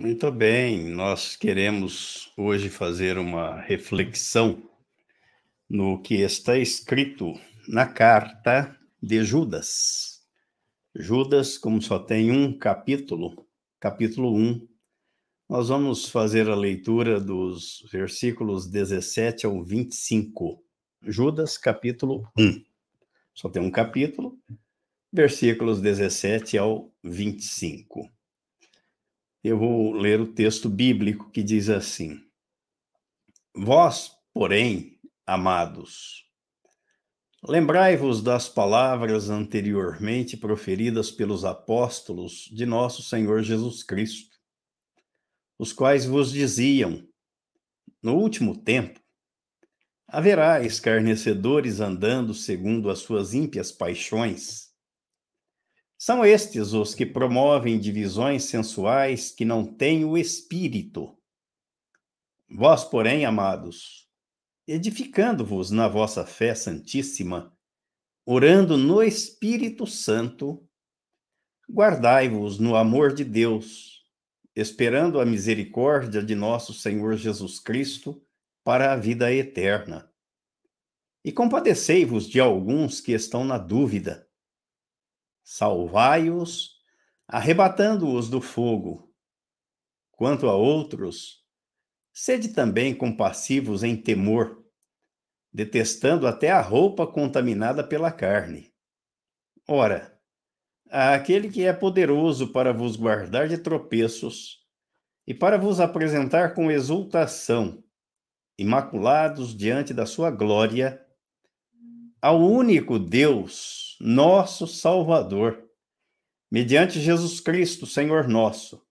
Muito bem, nós queremos hoje fazer uma reflexão no que está escrito na carta de Judas. Judas, como só tem um capítulo, capítulo 1, nós vamos fazer a leitura dos versículos 17 ao 25. Judas, capítulo 1. Só tem um capítulo, versículos 17 ao 25 eu vou ler o texto bíblico que diz assim: Vós, porém, amados, lembrai-vos das palavras anteriormente proferidas pelos apóstolos de nosso Senhor Jesus Cristo, os quais vos diziam: No último tempo, haverá escarnecedores andando segundo as suas ímpias paixões são estes os que promovem divisões sensuais que não têm o espírito. Vós, porém, amados, edificando-vos na vossa fé santíssima, orando no Espírito Santo, guardai-vos no amor de Deus, esperando a misericórdia de nosso Senhor Jesus Cristo para a vida eterna. E compadecei-vos de alguns que estão na dúvida salvai-os, arrebatando-os do fogo. Quanto a outros, sede também compassivos em temor, detestando até a roupa contaminada pela carne. Ora, aquele que é poderoso para vos guardar de tropeços e para vos apresentar com exultação, imaculados diante da sua glória, ao único Deus, nosso Salvador, mediante Jesus Cristo, Senhor nosso.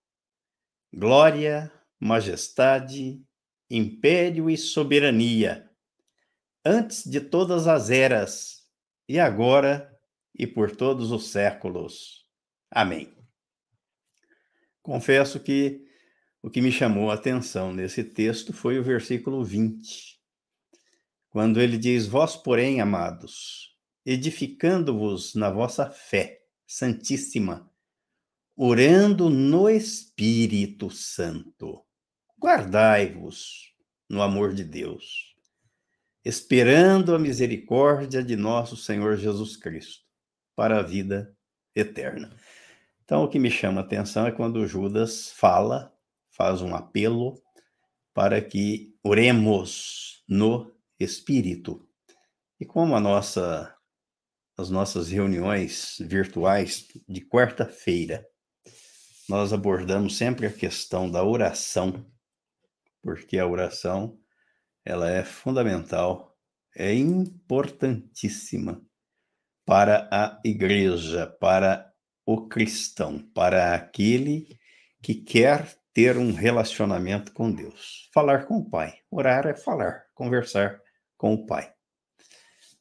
Glória, majestade, império e soberania, antes de todas as eras, e agora e por todos os séculos. Amém. Confesso que o que me chamou a atenção nesse texto foi o versículo 20 quando ele diz: Vós, porém, amados, edificando-vos na vossa fé santíssima, orando no Espírito Santo, guardai-vos no amor de Deus, esperando a misericórdia de nosso Senhor Jesus Cristo para a vida eterna. Então, o que me chama a atenção é quando Judas fala, faz um apelo para que oremos no espírito. E como a nossa as nossas reuniões virtuais de quarta-feira, nós abordamos sempre a questão da oração, porque a oração ela é fundamental, é importantíssima para a igreja, para o cristão, para aquele que quer ter um relacionamento com Deus. Falar com o Pai. Orar é falar, conversar com o pai.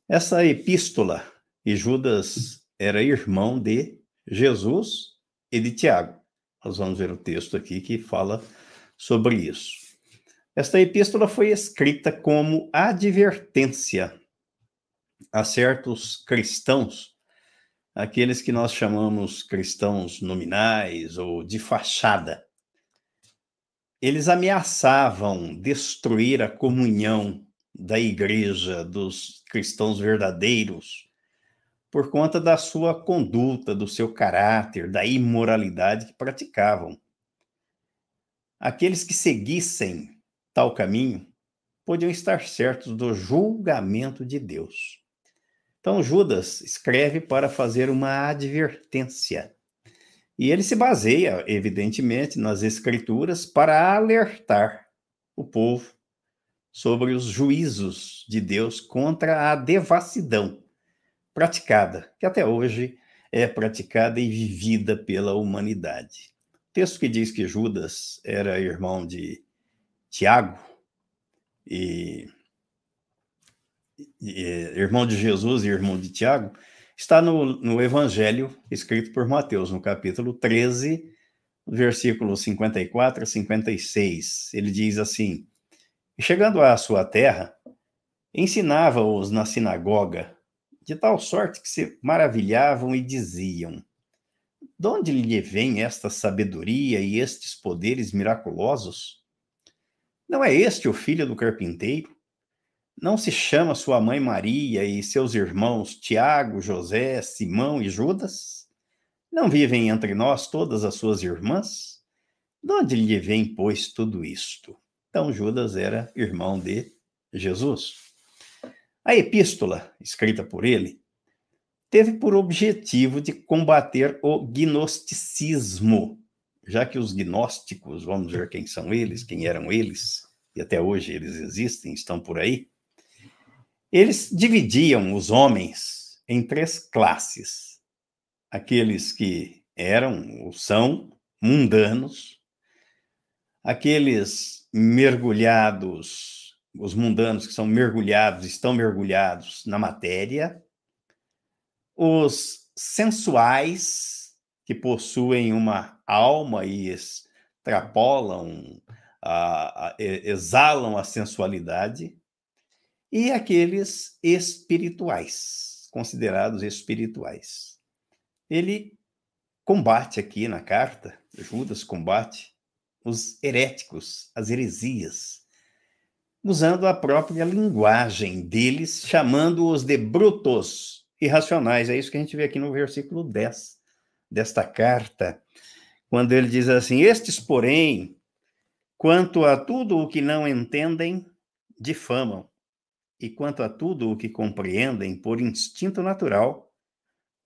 Essa epístola, e Judas era irmão de Jesus e de Tiago. Nós vamos ver o texto aqui que fala sobre isso. Esta epístola foi escrita como advertência a certos cristãos, aqueles que nós chamamos cristãos nominais ou de fachada. Eles ameaçavam destruir a comunhão da igreja, dos cristãos verdadeiros, por conta da sua conduta, do seu caráter, da imoralidade que praticavam. Aqueles que seguissem tal caminho podiam estar certos do julgamento de Deus. Então, Judas escreve para fazer uma advertência. E ele se baseia, evidentemente, nas Escrituras para alertar o povo sobre os juízos de Deus contra a devassidão praticada, que até hoje é praticada e vivida pela humanidade. O texto que diz que Judas era irmão de Tiago e, e irmão de Jesus e irmão de Tiago, está no, no Evangelho escrito por Mateus, no capítulo 13, versículos 54 a 56. Ele diz assim: chegando à sua terra, ensinava-os na sinagoga, de tal sorte que se maravilhavam e diziam: De onde lhe vem esta sabedoria e estes poderes miraculosos? Não é este o filho do carpinteiro? Não se chama sua mãe Maria e seus irmãos Tiago, José, Simão e Judas? Não vivem entre nós todas as suas irmãs? De onde lhe vem, pois, tudo isto? Então, Judas era irmão de Jesus. A epístola, escrita por ele, teve por objetivo de combater o gnosticismo, já que os gnósticos, vamos ver quem são eles, quem eram eles, e até hoje eles existem, estão por aí, eles dividiam os homens em três classes: aqueles que eram ou são mundanos, aqueles mergulhados, os mundanos que são mergulhados, estão mergulhados na matéria, os sensuais, que possuem uma alma e extrapolam, a, a, exalam a sensualidade, e aqueles espirituais, considerados espirituais. Ele combate aqui na carta, Judas combate os heréticos, as heresias, usando a própria linguagem deles, chamando-os de brutos, irracionais. É isso que a gente vê aqui no versículo 10 desta carta, quando ele diz assim: Estes, porém, quanto a tudo o que não entendem, difamam, e quanto a tudo o que compreendem por instinto natural,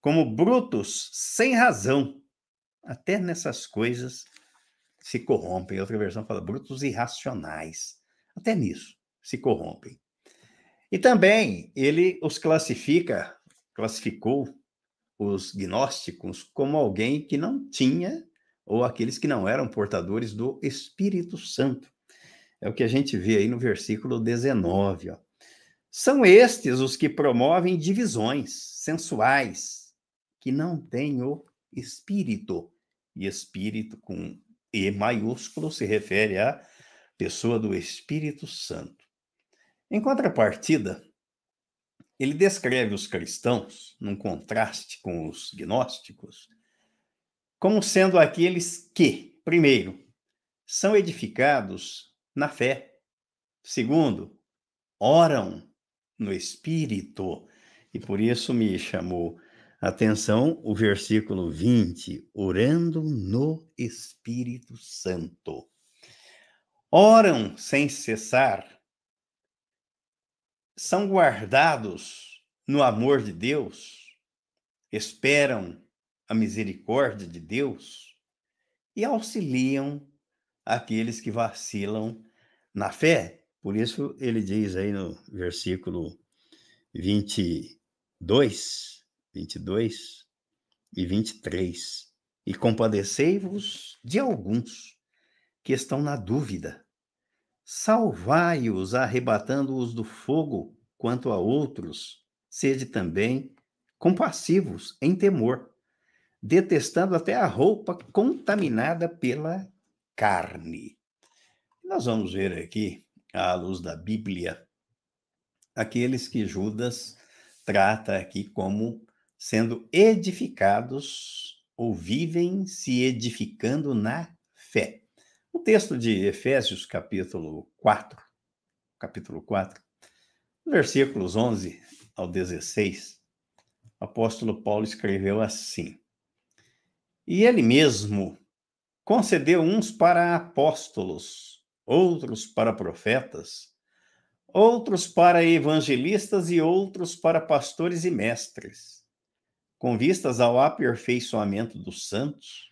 como brutos sem razão, até nessas coisas se corrompem. Outra versão fala brutos irracionais, até nisso se corrompem. E também ele os classifica classificou os gnósticos como alguém que não tinha, ou aqueles que não eram portadores do Espírito Santo. É o que a gente vê aí no versículo 19. Ó. São estes os que promovem divisões sensuais, que não têm o Espírito. E Espírito com E maiúsculo se refere à pessoa do Espírito Santo. Em contrapartida, ele descreve os cristãos, num contraste com os gnósticos, como sendo aqueles que, primeiro, são edificados na fé, segundo, oram no Espírito, e por isso me chamou a atenção o versículo 20, orando no Espírito Santo. Oram sem cessar são guardados no amor de Deus, esperam a misericórdia de Deus e auxiliam aqueles que vacilam na fé. Por isso ele diz aí no versículo 22, 22 e 23: E compadecei-vos de alguns que estão na dúvida Salvai-os, arrebatando-os do fogo, quanto a outros, sede também compassivos em temor, detestando até a roupa contaminada pela carne. Nós vamos ver aqui, à luz da Bíblia, aqueles que Judas trata aqui como sendo edificados ou vivem se edificando na fé. O texto de Efésios, capítulo 4, capítulo 4, versículos 11 ao 16, o apóstolo Paulo escreveu assim: E ele mesmo concedeu uns para apóstolos, outros para profetas, outros para evangelistas e outros para pastores e mestres, com vistas ao aperfeiçoamento dos santos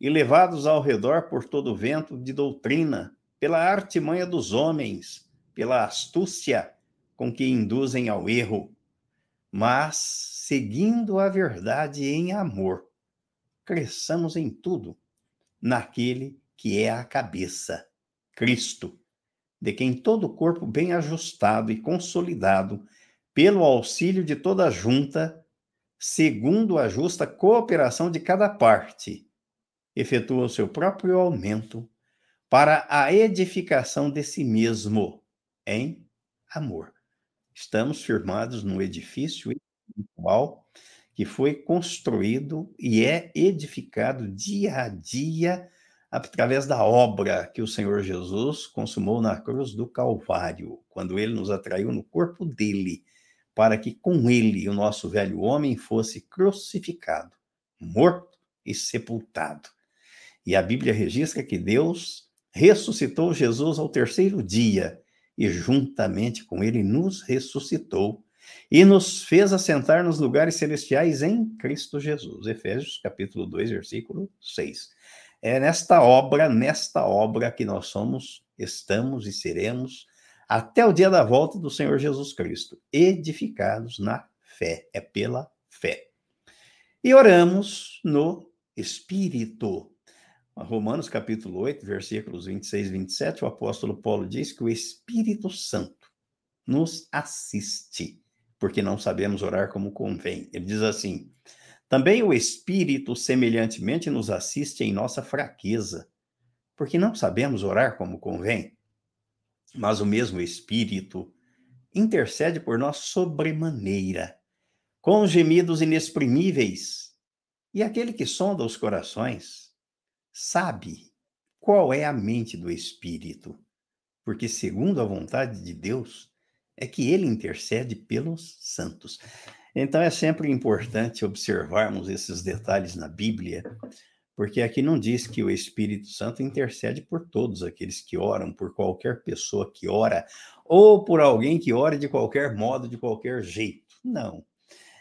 e levados ao redor por todo vento de doutrina, pela artimanha dos homens, pela astúcia com que induzem ao erro, mas seguindo a verdade em amor, cresçamos em tudo naquele que é a cabeça, Cristo, de quem todo o corpo bem ajustado e consolidado, pelo auxílio de toda a junta, segundo a justa cooperação de cada parte, efetua o seu próprio aumento para a edificação de si mesmo em amor. Estamos firmados no edifício espiritual que foi construído e é edificado dia a dia através da obra que o Senhor Jesus consumou na cruz do Calvário, quando ele nos atraiu no corpo dele, para que com ele o nosso velho homem fosse crucificado, morto e sepultado. E a Bíblia registra que Deus ressuscitou Jesus ao terceiro dia e juntamente com ele nos ressuscitou e nos fez assentar nos lugares celestiais em Cristo Jesus. Efésios capítulo 2, versículo 6. É nesta obra, nesta obra que nós somos, estamos e seremos até o dia da volta do Senhor Jesus Cristo, edificados na fé, é pela fé. E oramos no Espírito. Romanos capítulo 8, versículos 26 e 27, o apóstolo Paulo diz que o Espírito Santo nos assiste porque não sabemos orar como convém. Ele diz assim: também o Espírito, semelhantemente, nos assiste em nossa fraqueza, porque não sabemos orar como convém. Mas o mesmo Espírito intercede por nós sobremaneira, com gemidos inexprimíveis. E aquele que sonda os corações sabe qual é a mente do Espírito, porque, segundo a vontade de Deus, é que ele intercede pelos santos. Então é sempre importante observarmos esses detalhes na Bíblia, porque aqui não diz que o Espírito Santo intercede por todos aqueles que oram, por qualquer pessoa que ora, ou por alguém que ora de qualquer modo, de qualquer jeito. Não.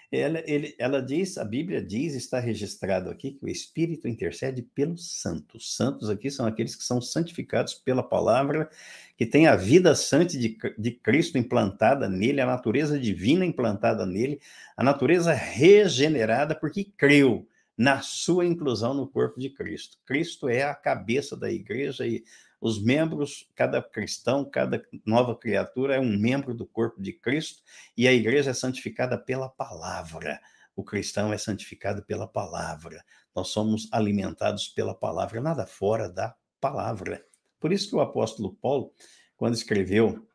Ela, ele, ela diz, a Bíblia diz, está registrado aqui, que o Espírito intercede pelos santos. Santos aqui são aqueles que são santificados pela palavra, que têm a vida santa de, de Cristo implantada nele, a natureza divina implantada nele, a natureza regenerada, porque creu na sua inclusão no corpo de Cristo. Cristo é a cabeça da igreja e os membros, cada cristão, cada nova criatura é um membro do corpo de Cristo e a igreja é santificada pela palavra. O cristão é santificado pela palavra. Nós somos alimentados pela palavra, nada fora da palavra. Por isso que o apóstolo Paulo, quando escreveu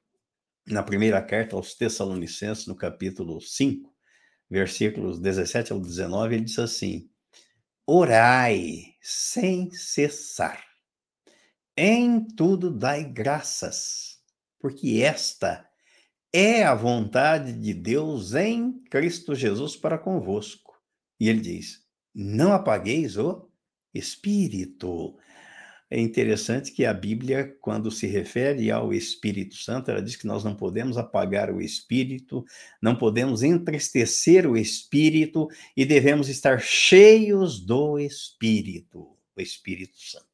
na primeira carta aos Tessalonicenses, no capítulo 5, versículos 17 ao 19, ele diz assim: Orai sem cessar em tudo dai graças, porque esta é a vontade de Deus em Cristo Jesus para convosco. E ele diz: não apagueis o Espírito. É interessante que a Bíblia, quando se refere ao Espírito Santo, ela diz que nós não podemos apagar o Espírito, não podemos entristecer o Espírito e devemos estar cheios do Espírito, o Espírito Santo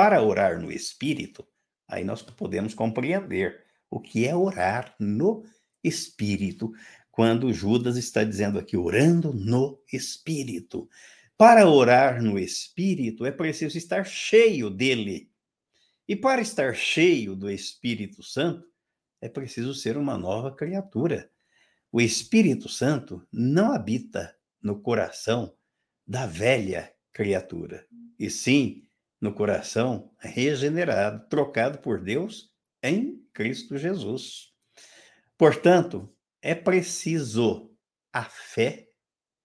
para orar no Espírito, aí nós podemos compreender o que é orar no Espírito, quando Judas está dizendo aqui, orando no Espírito. Para orar no Espírito é preciso estar cheio dele. E para estar cheio do Espírito Santo, é preciso ser uma nova criatura. O Espírito Santo não habita no coração da velha criatura, e sim no coração regenerado, trocado por Deus em Cristo Jesus. Portanto, é preciso a fé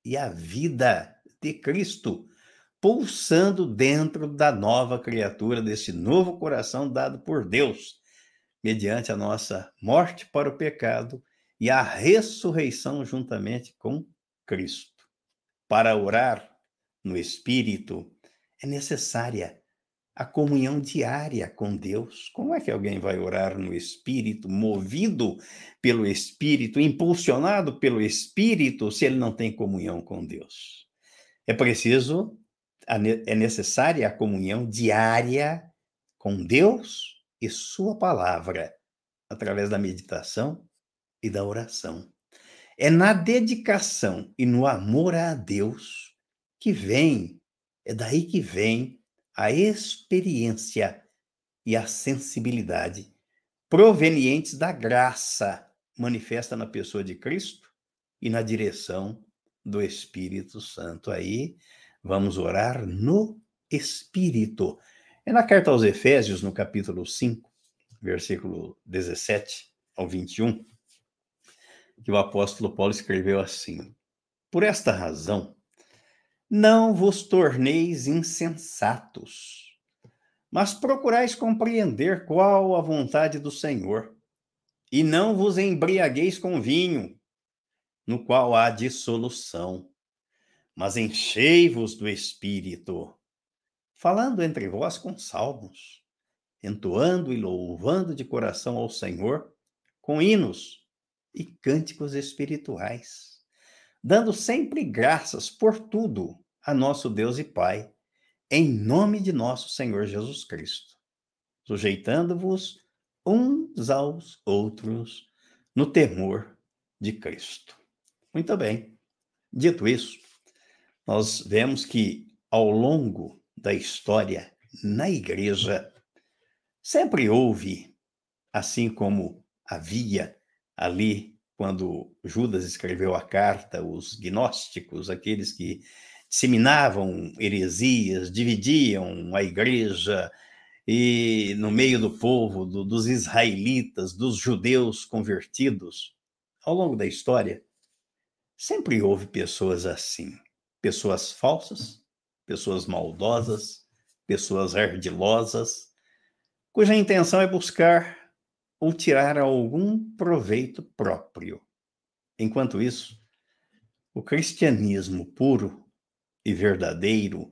e a vida de Cristo pulsando dentro da nova criatura, desse novo coração dado por Deus, mediante a nossa morte para o pecado e a ressurreição juntamente com Cristo. Para orar no Espírito é necessária a comunhão diária com Deus. Como é que alguém vai orar no Espírito, movido pelo Espírito, impulsionado pelo Espírito, se ele não tem comunhão com Deus? É preciso, é necessária a comunhão diária com Deus e Sua palavra, através da meditação e da oração. É na dedicação e no amor a Deus que vem, é daí que vem a experiência e a sensibilidade provenientes da graça manifesta na pessoa de Cristo e na direção do Espírito Santo. Aí vamos orar no Espírito. É na carta aos Efésios, no capítulo 5, versículo 17 ao 21, que o apóstolo Paulo escreveu assim: Por esta razão, não vos torneis insensatos, mas procurais compreender qual a vontade do Senhor, e não vos embriagueis com vinho, no qual há dissolução, mas enchei-vos do Espírito, falando entre vós com salmos, entoando e louvando de coração ao Senhor com hinos e cânticos espirituais, dando sempre graças por tudo a nosso Deus e Pai, em nome de nosso Senhor Jesus Cristo, sujeitando-vos uns aos outros no temor de Cristo. Muito bem. Dito isso, nós vemos que ao longo da história na igreja sempre houve, assim como havia ali quando Judas escreveu a carta, os gnósticos, aqueles que disseminavam heresias, dividiam a igreja e no meio do povo, do, dos israelitas, dos judeus convertidos, ao longo da história, sempre houve pessoas assim, pessoas falsas, pessoas maldosas, pessoas ardilosas, cuja intenção é buscar ou tirar algum proveito próprio. Enquanto isso, o cristianismo puro e verdadeiro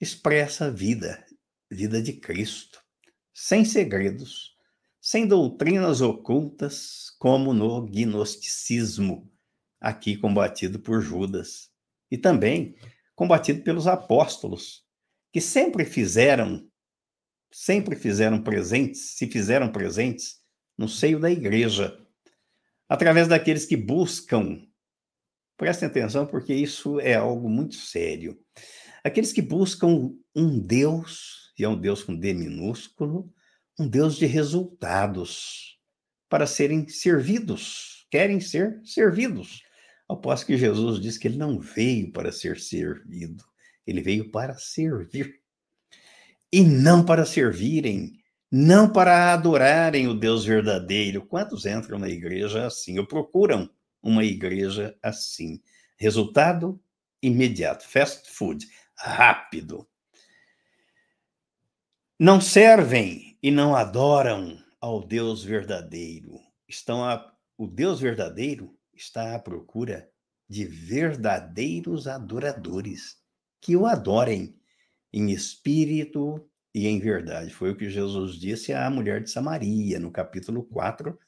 expressa a vida, vida de Cristo, sem segredos, sem doutrinas ocultas, como no gnosticismo, aqui combatido por Judas, e também combatido pelos apóstolos, que sempre fizeram, sempre fizeram presentes, se fizeram presentes no seio da igreja, através daqueles que buscam, prestem atenção porque isso é algo muito sério, aqueles que buscam um Deus, e é um Deus com D minúsculo, um Deus de resultados, para serem servidos, querem ser servidos. Passo que Jesus diz que ele não veio para ser servido, ele veio para servir. E não para servirem não para adorarem o Deus verdadeiro. Quantos entram na igreja assim, ou procuram uma igreja assim? Resultado imediato, fast food, rápido. Não servem e não adoram ao Deus verdadeiro. Estão a, o Deus verdadeiro está à procura de verdadeiros adoradores que o adorem em espírito e em verdade. Foi o que Jesus disse à mulher de Samaria, no capítulo 4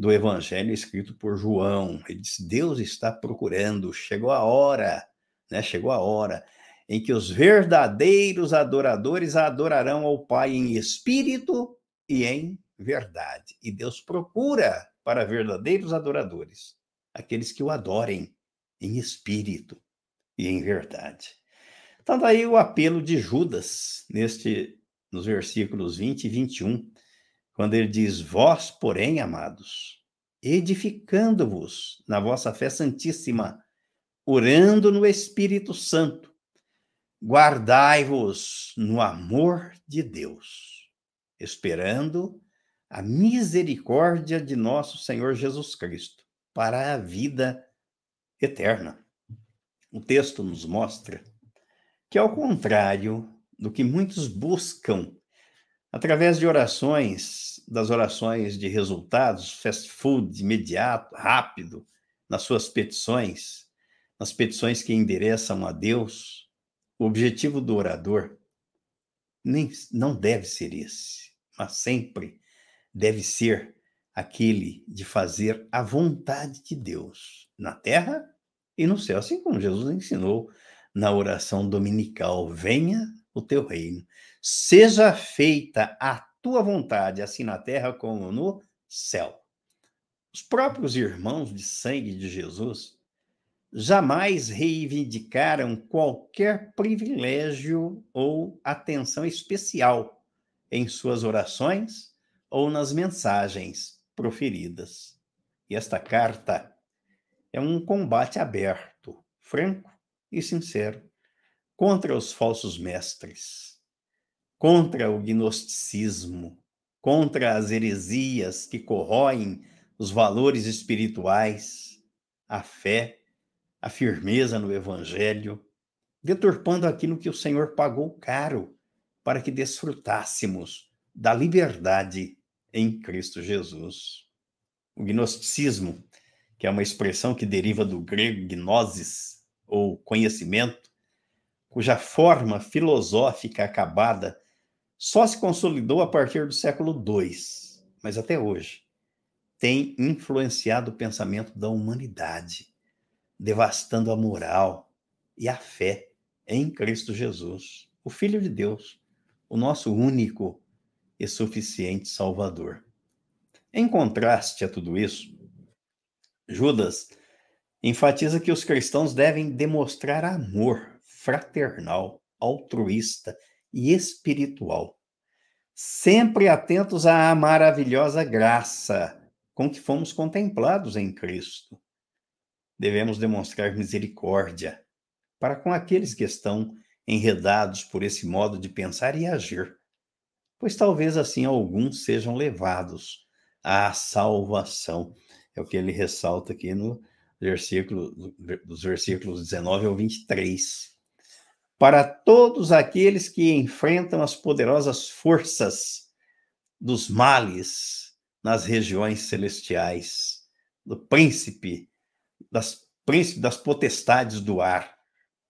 do Evangelho escrito por João. Ele disse: Deus está procurando, chegou a hora, né? Chegou a hora em que os verdadeiros adoradores adorarão ao Pai em espírito e em verdade. E Deus procura para verdadeiros adoradores, aqueles que o adorem em espírito e em verdade. Então, daí o apelo de Judas neste nos versículos 20 e 21, quando ele diz: Vós, porém, amados, edificando-vos na vossa fé santíssima, orando no Espírito Santo, guardai-vos no amor de Deus, esperando a misericórdia de nosso Senhor Jesus Cristo para a vida eterna. O texto nos mostra que, ao contrário do que muitos buscam através de orações, das orações de resultados, fast food, imediato, rápido, nas suas petições, nas petições que endereçam a Deus, o objetivo do orador nem, não deve ser esse, mas sempre deve ser aquele de fazer a vontade de Deus na terra e no céu, assim como Jesus ensinou na oração dominical: venha o teu reino. Seja feita a tua vontade, assim na terra como no céu. Os próprios irmãos de sangue de Jesus jamais reivindicaram qualquer privilégio ou atenção especial em suas orações ou nas mensagens proferidas. E esta carta é um combate aberto, franco e sincero contra os falsos mestres, contra o gnosticismo, contra as heresias que corroem os valores espirituais, a fé a firmeza no Evangelho, deturpando aquilo que o Senhor pagou caro para que desfrutássemos da liberdade em Cristo Jesus. O gnosticismo, que é uma expressão que deriva do grego gnosis, ou conhecimento, cuja forma filosófica acabada só se consolidou a partir do século II, mas até hoje tem influenciado o pensamento da humanidade devastando a moral e a fé em Cristo Jesus, o Filho de Deus, o nosso único e suficiente Salvador. Em contraste a tudo isso, Judas enfatiza que os cristãos devem demonstrar amor fraternal, altruísta e espiritual, sempre atentos à maravilhosa graça com que fomos contemplados em Cristo devemos demonstrar misericórdia para com aqueles que estão enredados por esse modo de pensar e agir, pois talvez assim alguns sejam levados à salvação. É o que ele ressalta aqui no versículo dos versículos 19 ao 23. Para todos aqueles que enfrentam as poderosas forças dos males nas regiões celestiais, do príncipe das príncipes das potestades do ar,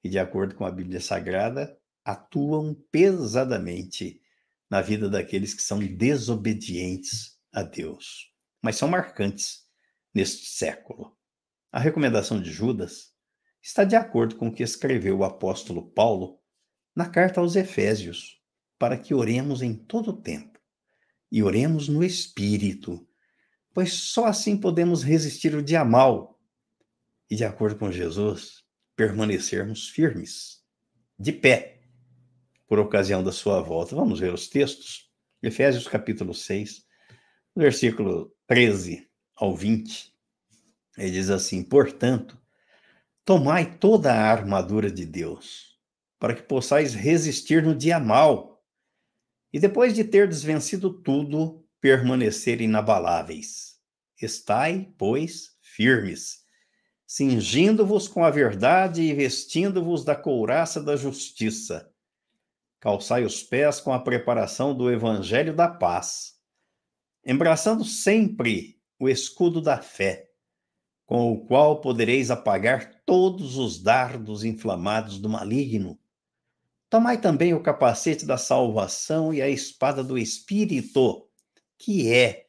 que, de acordo com a Bíblia Sagrada, atuam pesadamente na vida daqueles que são desobedientes a Deus, mas são marcantes neste século. A recomendação de Judas está de acordo com o que escreveu o apóstolo Paulo na carta aos Efésios, para que oremos em todo o tempo e oremos no Espírito, pois só assim podemos resistir o dia mal e, de acordo com Jesus, permanecermos firmes, de pé, por ocasião da sua volta. Vamos ver os textos? Efésios capítulo 6, versículo 13 ao 20. Ele diz assim: Portanto, tomai toda a armadura de Deus, para que possais resistir no dia mal, e depois de ter desvencido tudo, permanecer inabaláveis. Estai, pois, firmes cingindo-vos com a verdade e vestindo-vos da couraça da justiça. Calçai os pés com a preparação do evangelho da paz, embraçando sempre o escudo da fé, com o qual podereis apagar todos os dardos inflamados do maligno. Tomai também o capacete da salvação e a espada do Espírito, que é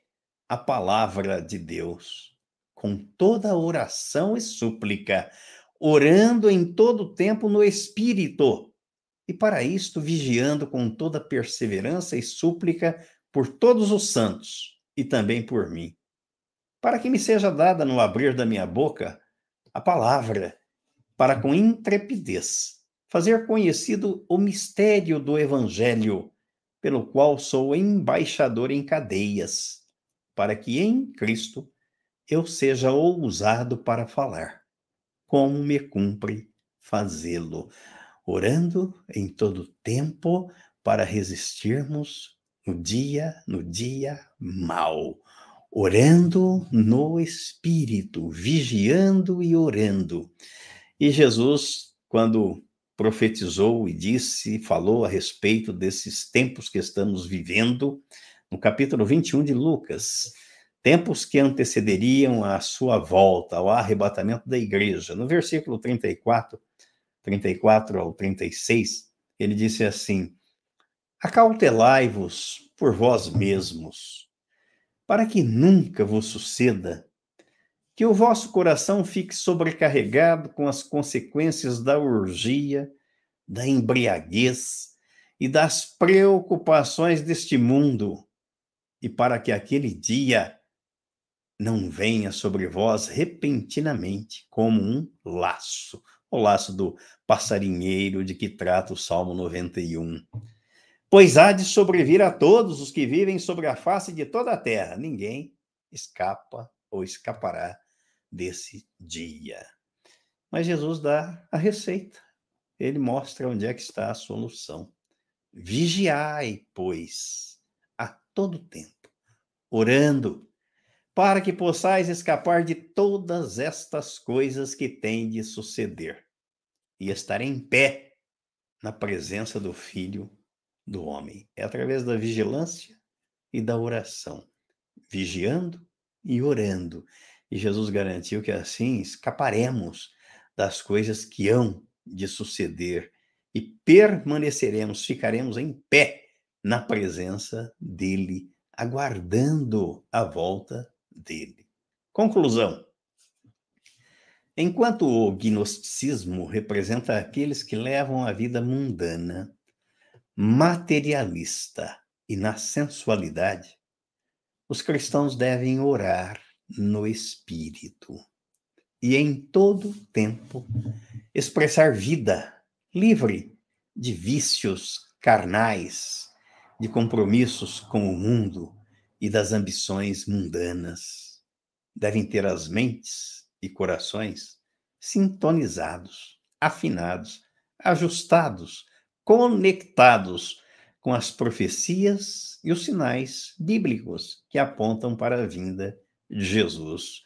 a palavra de Deus com toda oração e súplica, orando em todo tempo no Espírito, e para isto vigiando com toda perseverança e súplica por todos os santos e também por mim, para que me seja dada no abrir da minha boca a palavra, para com intrepidez fazer conhecido o mistério do Evangelho, pelo qual sou embaixador em cadeias, para que em Cristo eu seja ousado para falar, como me cumpre fazê-lo, orando em todo tempo para resistirmos no dia, no dia mal, orando no espírito, vigiando e orando. E Jesus, quando profetizou e disse, falou a respeito desses tempos que estamos vivendo, no capítulo 21 de Lucas, tempos que antecederiam a sua volta, ao arrebatamento da igreja. No versículo 34, 34 ao 36, ele disse assim: Acautelai-vos por vós mesmos, para que nunca vos suceda que o vosso coração fique sobrecarregado com as consequências da urgia, da embriaguez e das preocupações deste mundo, e para que aquele dia não venha sobre vós repentinamente como um laço, o laço do passarinheiro de que trata o Salmo 91. Pois há de sobrevir a todos os que vivem sobre a face de toda a terra. Ninguém escapa ou escapará desse dia. Mas Jesus dá a receita. Ele mostra onde é que está a solução. Vigiai, pois, a todo tempo, orando, para que possais escapar de todas estas coisas que têm de suceder e estar em pé na presença do Filho do homem. É através da vigilância e da oração, vigiando e orando. E Jesus garantiu que assim escaparemos das coisas que hão de suceder e permaneceremos, ficaremos em pé na presença dele, aguardando a volta dele. Conclusão. Enquanto o gnosticismo representa aqueles que levam a vida mundana, materialista e na sensualidade, os cristãos devem orar no espírito e em todo tempo expressar vida livre de vícios carnais, de compromissos com o mundo e das ambições mundanas. Devem ter as mentes e corações sintonizados, afinados, ajustados conectados com as profecias e os sinais bíblicos que apontam para a vinda de Jesus.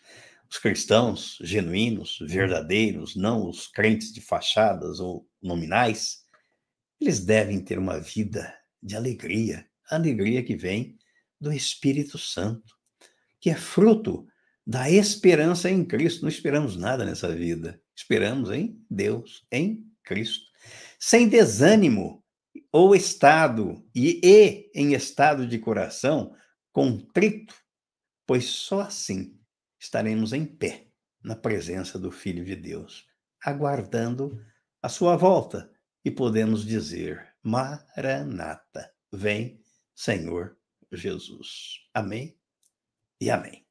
Os cristãos genuínos, verdadeiros, não os crentes de fachadas ou nominais, eles devem ter uma vida de alegria, alegria que vem do Espírito Santo, que é fruto da esperança em Cristo. Não esperamos nada nessa vida, esperamos em Deus, em Cristo sem desânimo ou estado, e, e em estado de coração contrito, pois só assim estaremos em pé na presença do Filho de Deus, aguardando a sua volta e podemos dizer: Maranata, vem, Senhor Jesus. Amém e amém.